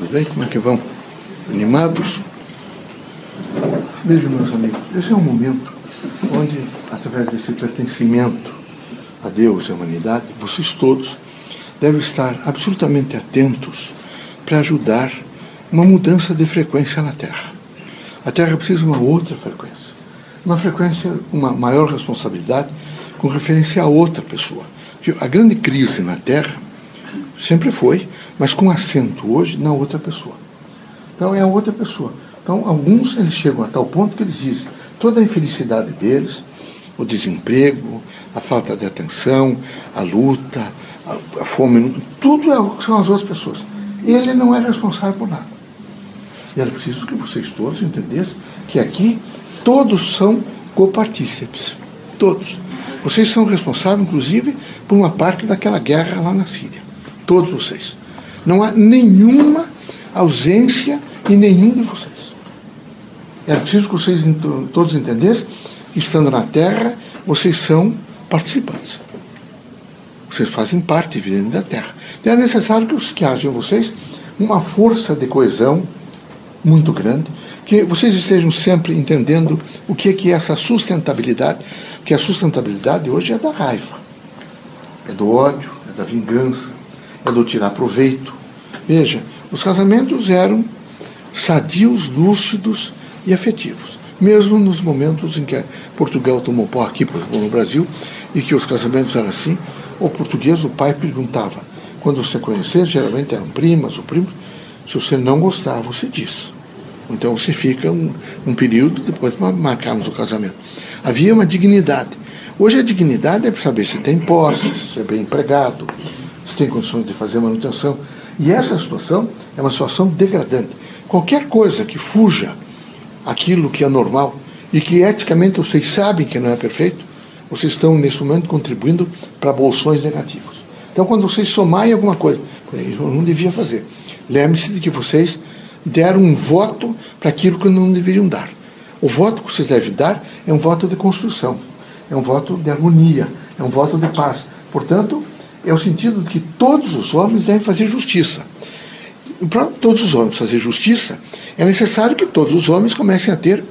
Tudo bem? Como é que vão? Animados? Vejam, meus amigos, esse é um momento onde, através desse pertencimento a Deus e à humanidade, vocês todos devem estar absolutamente atentos para ajudar uma mudança de frequência na Terra. A Terra precisa de uma outra frequência. Uma frequência, uma maior responsabilidade com referência a outra pessoa. A grande crise na Terra sempre foi, mas com acento hoje na outra pessoa. Então é a outra pessoa. Então alguns eles chegam a tal ponto que eles dizem toda a infelicidade deles, o desemprego, a falta de atenção, a luta, a, a fome, tudo é, são as outras pessoas. Ele não é responsável por nada. E era preciso que vocês todos entendessem que aqui todos são copartícipes. Todos. Vocês são responsáveis, inclusive, por uma parte daquela guerra lá na Síria. Todos vocês. Não há nenhuma ausência em nenhum de vocês. Era preciso que vocês todos entendessem que, estando na Terra, vocês são participantes. Vocês fazem parte, evidente, da Terra. Então, é necessário que, que haja em vocês uma força de coesão muito grande, que vocês estejam sempre entendendo o que é, que é essa sustentabilidade, que a sustentabilidade hoje é da raiva, é do ódio, é da vingança, é do tirar proveito. Veja, os casamentos eram sadios, lúcidos e afetivos. Mesmo nos momentos em que Portugal tomou pó aqui no Brasil e que os casamentos eram assim, o português, o pai perguntava, quando você conhecer, geralmente eram primas ou primos, se você não gostava, você diz. Então você fica um, um período, depois marcarmos o casamento. Havia uma dignidade. Hoje a dignidade é para saber se tem posses, se é bem empregado, se tem condições de fazer manutenção. E essa situação é uma situação degradante. Qualquer coisa que fuja aquilo que é normal e que eticamente vocês sabem que não é perfeito, vocês estão nesse momento contribuindo para bolsões negativos. Então, quando vocês somarem alguma coisa, eu não devia fazer. Lembre-se de que vocês deram um voto para aquilo que não deveriam dar. O voto que vocês devem dar é um voto de construção, é um voto de harmonia, é um voto de paz. Portanto, é o sentido de que todos os homens devem fazer justiça. Para todos os homens fazer justiça, é necessário que todos os homens comecem a ter,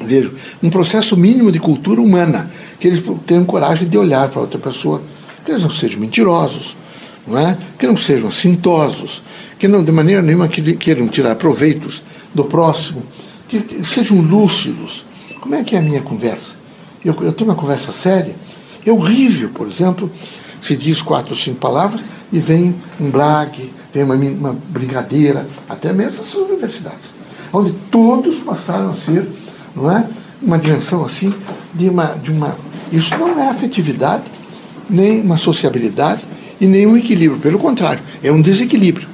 vejo, um processo mínimo de cultura humana, que eles tenham coragem de olhar para outra pessoa, que eles não sejam mentirosos, não é? que não sejam assintosos, que não de maneira nenhuma queiram tirar proveitos do próximo, que sejam lúcidos. Como é que é a minha conversa? Eu, eu tenho uma conversa séria. É horrível, por exemplo, se diz quatro ou cinco palavras e vem um blague, vem uma, uma brincadeira, até mesmo as universidades, onde todos passaram a ser, não é? Uma dimensão assim de uma, de uma. Isso não é afetividade, nem uma sociabilidade e nem um equilíbrio. Pelo contrário, é um desequilíbrio.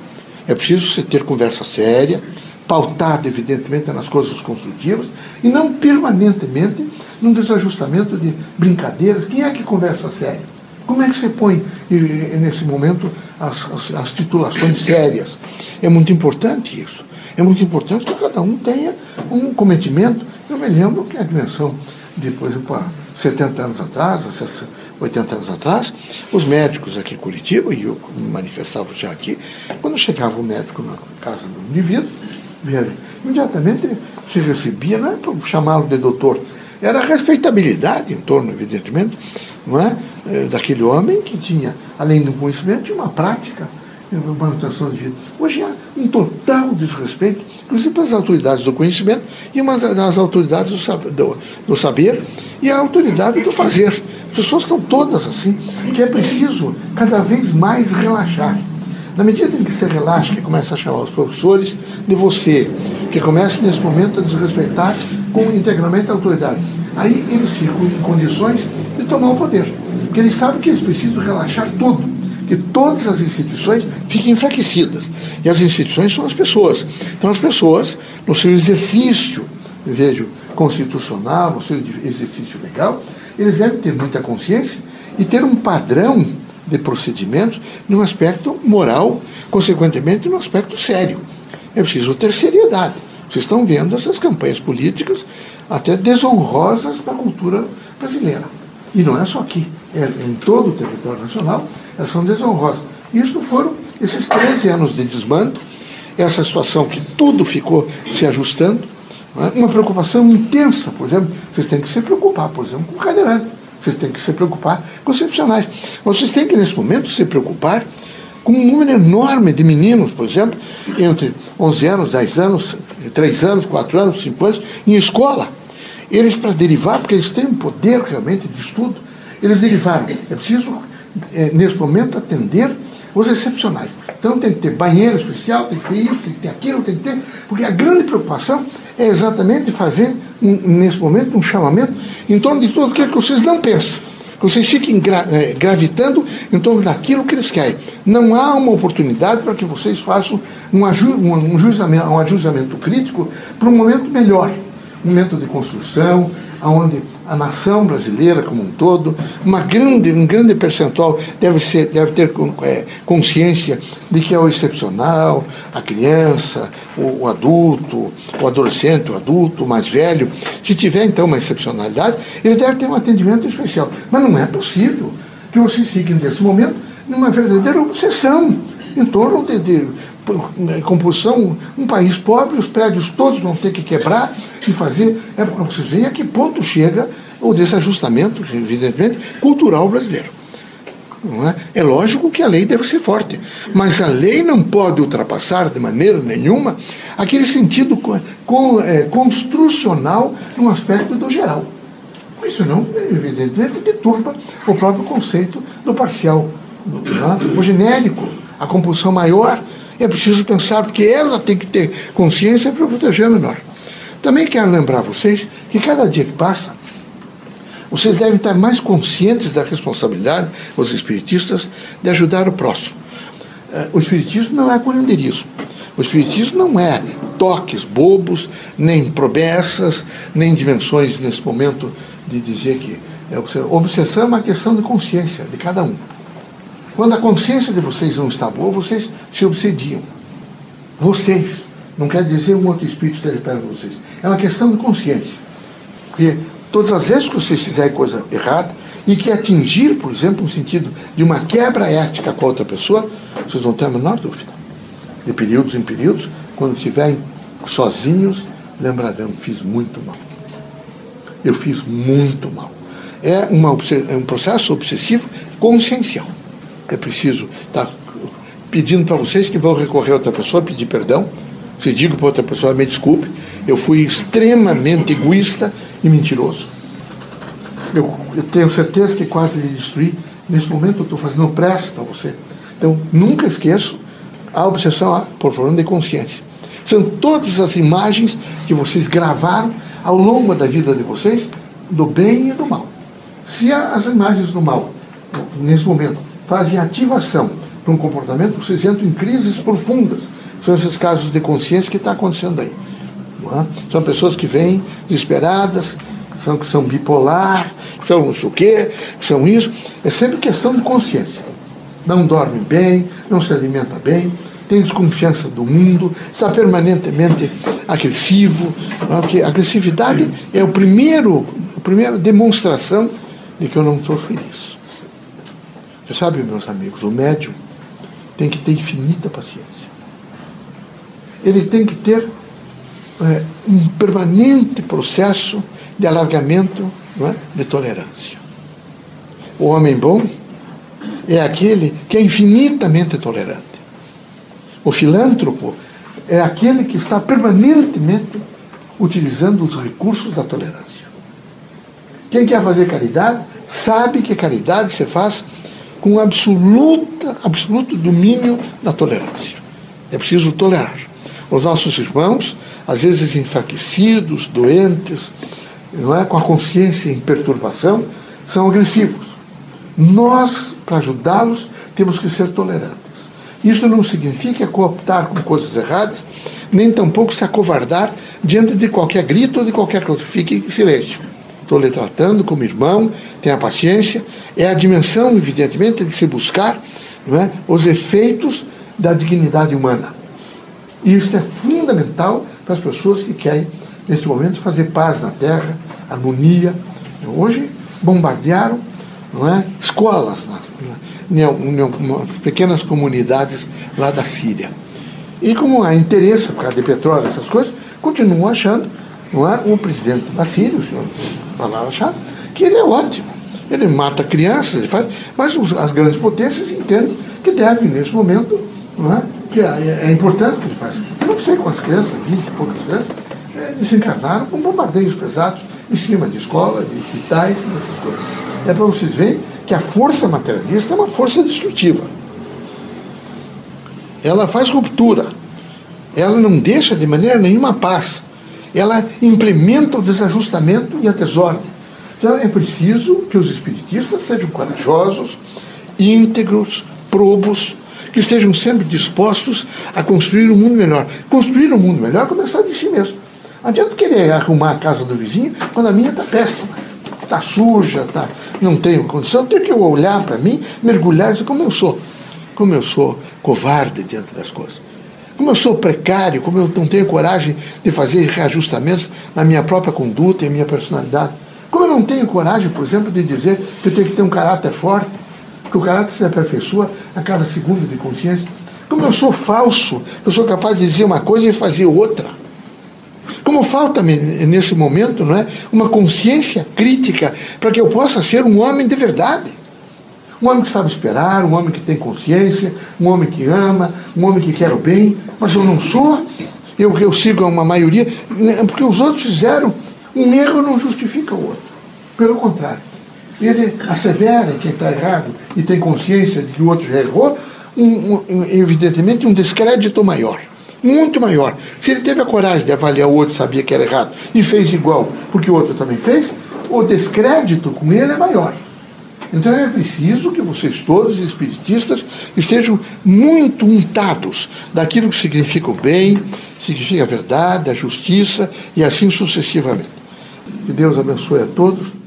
É preciso você ter conversa séria, pautada, evidentemente, nas coisas construtivas, e não permanentemente num desajustamento de brincadeiras. Quem é que conversa sério? Como é que você põe, nesse momento, as, as, as titulações sérias? É muito importante isso. É muito importante que cada um tenha um cometimento. Eu me lembro que a dimensão de, por exemplo, há 70 anos atrás, 80 anos atrás, os médicos aqui em Curitiba, e eu me manifestava já aqui, quando chegava o médico na casa do indivíduo, imediatamente se recebia, não é para chamá-lo de doutor, era a respeitabilidade em torno, evidentemente, não é, eh, daquele homem que tinha, além do conhecimento, tinha uma prática manutenção de vida. Hoje há um total desrespeito, inclusive pelas autoridades do conhecimento e das autoridades do saber, do, do saber e a autoridade do fazer. As pessoas estão todas assim, que é preciso cada vez mais relaxar. Na medida em que você relaxa, que começa a chamar os professores de você, que começa nesse momento a desrespeitar com integralmente a autoridade, aí eles ficam em condições de tomar o poder. Porque eles sabem que eles precisam relaxar tudo que todas as instituições fiquem enfraquecidas. E as instituições são as pessoas. Então, as pessoas, no seu exercício, vejo, constitucional, no seu exercício legal, eles devem ter muita consciência e ter um padrão de procedimentos num aspecto moral, consequentemente, num aspecto sério. É preciso ter seriedade. Vocês estão vendo essas campanhas políticas até desonrosas para a cultura brasileira. E não é só aqui, é em todo o território nacional elas são desonrosas. Isso foram esses 13 anos de desmanto essa situação que tudo ficou se ajustando, é? uma preocupação intensa, por exemplo, vocês têm que se preocupar, por exemplo, com o cadeirante, vocês têm que se preocupar com os excepcionais. Vocês têm que, nesse momento, se preocupar com um número enorme de meninos, por exemplo, entre 11 anos, 10 anos, 3 anos, 4 anos, 5 anos, em escola. Eles, para derivar, porque eles têm um poder realmente de estudo, eles derivaram. É preciso, é, nesse momento, atender os excepcionais. Então tem que ter banheiro especial, tem que ter isso, tem que ter aquilo, tem que ter. Porque a grande preocupação é exatamente fazer, um, nesse momento, um chamamento em torno de tudo aquilo que vocês não pensam. Que vocês fiquem gra, é, gravitando em torno daquilo que eles querem. Não há uma oportunidade para que vocês façam um, aju, um, um, juizamento, um ajustamento crítico para um momento melhor um momento de construção, onde a nação brasileira como um todo, uma grande, um grande percentual deve, ser, deve ter é, consciência de que é o excepcional, a criança, o, o, adulto, o adolescente, o adulto, o mais velho. Se tiver então uma excepcionalidade, ele deve ter um atendimento especial. Mas não é possível que vocês fiquem nesse momento numa verdadeira obsessão em torno de, de composição, um país pobre, os prédios todos vão ter que quebrar e fazer. É, vocês veem a que ponto chega o desajustamento, evidentemente, cultural brasileiro. É? é? lógico que a lei deve ser forte, mas a lei não pode ultrapassar de maneira nenhuma aquele sentido com, é, construcional no aspecto do geral. Isso não, evidentemente, deturpa o próprio conceito do parcial, é? o genérico, a compulsão maior é preciso pensar, porque ela tem que ter consciência para proteger a menor. Também quero lembrar vocês que cada dia que passa, vocês devem estar mais conscientes da responsabilidade, os espiritistas, de ajudar o próximo. Eh, o espiritismo não é curandeirismo. O espiritismo não é toques bobos, nem promessas, nem dimensões nesse momento de dizer que é obsessão é uma questão de consciência de cada um. Quando a consciência de vocês não está boa, vocês se obsediam. Vocês. Não quer dizer um outro espírito esteja perto de vocês. É uma questão de consciência. Porque todas as vezes que vocês fizerem coisa errada e que atingir, por exemplo, um sentido de uma quebra ética com outra pessoa, vocês não têm a menor dúvida. De períodos em períodos, quando estiverem sozinhos, lembrarão, fiz muito mal. Eu fiz muito mal. É, uma, é um processo obsessivo consciencial é preciso estar tá pedindo para vocês que vão recorrer a outra pessoa, pedir perdão. Se digo para outra pessoa, me desculpe, eu fui extremamente egoísta e mentiroso. Eu, eu tenho certeza que quase lhe destruí. Nesse momento eu estou fazendo prece para você. Então, nunca esqueço a obsessão por problema de consciência. São todas as imagens que vocês gravaram ao longo da vida de vocês, do bem e do mal. Se as imagens do mal, nesse momento, fazem ativação para um comportamento, vocês entram em crises profundas. São esses casos de consciência que está acontecendo aí. É? São pessoas que vêm desesperadas, são, que são bipolar, que são não sei o quê, que são isso. É sempre questão de consciência. Não dorme bem, não se alimenta bem, tem desconfiança do mundo, está permanentemente agressivo. Porque a agressividade é o primeiro, a primeira demonstração de que eu não estou feliz. Você sabe, meus amigos, o médium tem que ter infinita paciência. Ele tem que ter é, um permanente processo de alargamento é, de tolerância. O homem bom é aquele que é infinitamente tolerante. O filântropo é aquele que está permanentemente utilizando os recursos da tolerância. Quem quer fazer caridade sabe que caridade se faz com absoluta, absoluto domínio da tolerância. É preciso tolerar. Os nossos irmãos, às vezes enfraquecidos, doentes, não é, com a consciência em perturbação, são agressivos. Nós, para ajudá-los, temos que ser tolerantes. Isso não significa cooptar com coisas erradas, nem tampouco se acovardar diante de qualquer grito ou de qualquer coisa. Fique em silêncio estou lhe tratando como irmão, tenha paciência. É a dimensão, evidentemente, de se buscar é, os efeitos da dignidade humana. E isso é fundamental para as pessoas que querem, nesse momento, fazer paz na terra, harmonia. Hoje, bombardearam não é, escolas, em pequenas comunidades lá da Síria. E como há interesse por causa de petróleo, essas coisas, continuam achando, não é? Presidente Basílio, o senhor achado, que ele é ótimo. Ele mata crianças, ele faz, mas os, as grandes potências entendem que deve, nesse momento, é? que é, é importante que ele faça. Eu não sei quantas crianças, 20 e poucas crianças, é, desencarnaram com bombardeios pesados em cima de escolas, de hospitais, essas coisas. É para vocês verem que a força materialista é uma força destrutiva. Ela faz ruptura. Ela não deixa de maneira nenhuma paz. Ela implementa o desajustamento e a desordem. Então é preciso que os espiritistas sejam corajosos, íntegros, probos, que estejam sempre dispostos a construir um mundo melhor. Construir um mundo melhor começar de si mesmo. Não adianta querer arrumar a casa do vizinho quando a minha está péssima. Está suja, tá, não tenho condição. Tenho que olhar para mim, mergulhar e dizer como eu sou. Como eu sou covarde diante das coisas. Como eu sou precário, como eu não tenho coragem de fazer reajustamentos na minha própria conduta e minha personalidade. Como eu não tenho coragem, por exemplo, de dizer que eu tenho que ter um caráter forte, que o caráter se aperfeiçoa a cada segundo de consciência. Como eu sou falso, eu sou capaz de dizer uma coisa e fazer outra. Como falta-me nesse momento não é, uma consciência crítica para que eu possa ser um homem de verdade. Um homem que sabe esperar, um homem que tem consciência, um homem que ama, um homem que quer o bem, mas eu não sou, eu, eu sigo uma maioria, porque os outros fizeram. Um erro não justifica o outro. Pelo contrário. Ele assevera quem está errado e tem consciência de que o outro já errou, um, um, evidentemente um descrédito maior muito maior. Se ele teve a coragem de avaliar o outro, sabia que era errado, e fez igual porque o outro também fez, o descrédito com ele é maior. Então é preciso que vocês todos, espiritistas, estejam muito untados daquilo que significa o bem, significa a verdade, a justiça e assim sucessivamente. Que Deus abençoe a todos.